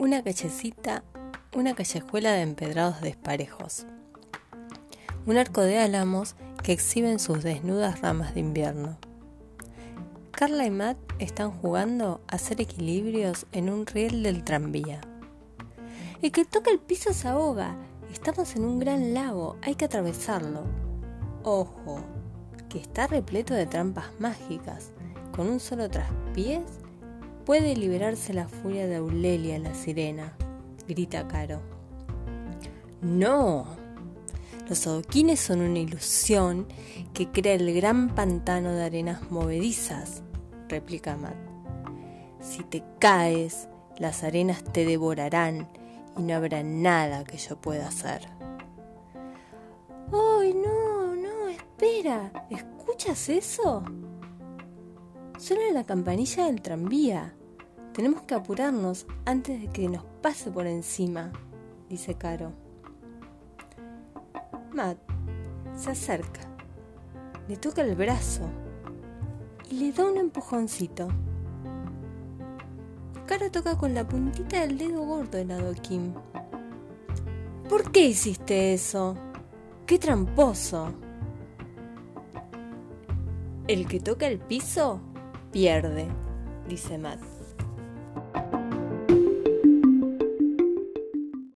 una callecita, una callejuela de empedrados desparejos. Un arco de álamos que exhiben sus desnudas ramas de invierno. Carla y Matt están jugando a hacer equilibrios en un riel del tranvía. El que toca el piso se ahoga. Estamos en un gran lago, hay que atravesarlo. Ojo, que está repleto de trampas mágicas. Con un solo traspiés puede liberarse la furia de Aulelia, la sirena, grita Caro. No, los adoquines son una ilusión que crea el gran pantano de arenas movedizas, replica Matt. Si te caes, las arenas te devorarán y no habrá nada que yo pueda hacer. ¡Ay, no, no! Espera, ¿escuchas eso? Suena la campanilla del tranvía. Tenemos que apurarnos antes de que nos pase por encima, dice Caro. Matt se acerca, le toca el brazo y le da un empujoncito. Caro toca con la puntita del dedo gordo del adoquín. ¿Por qué hiciste eso? ¡Qué tramposo! El que toca el piso pierde, dice Matt.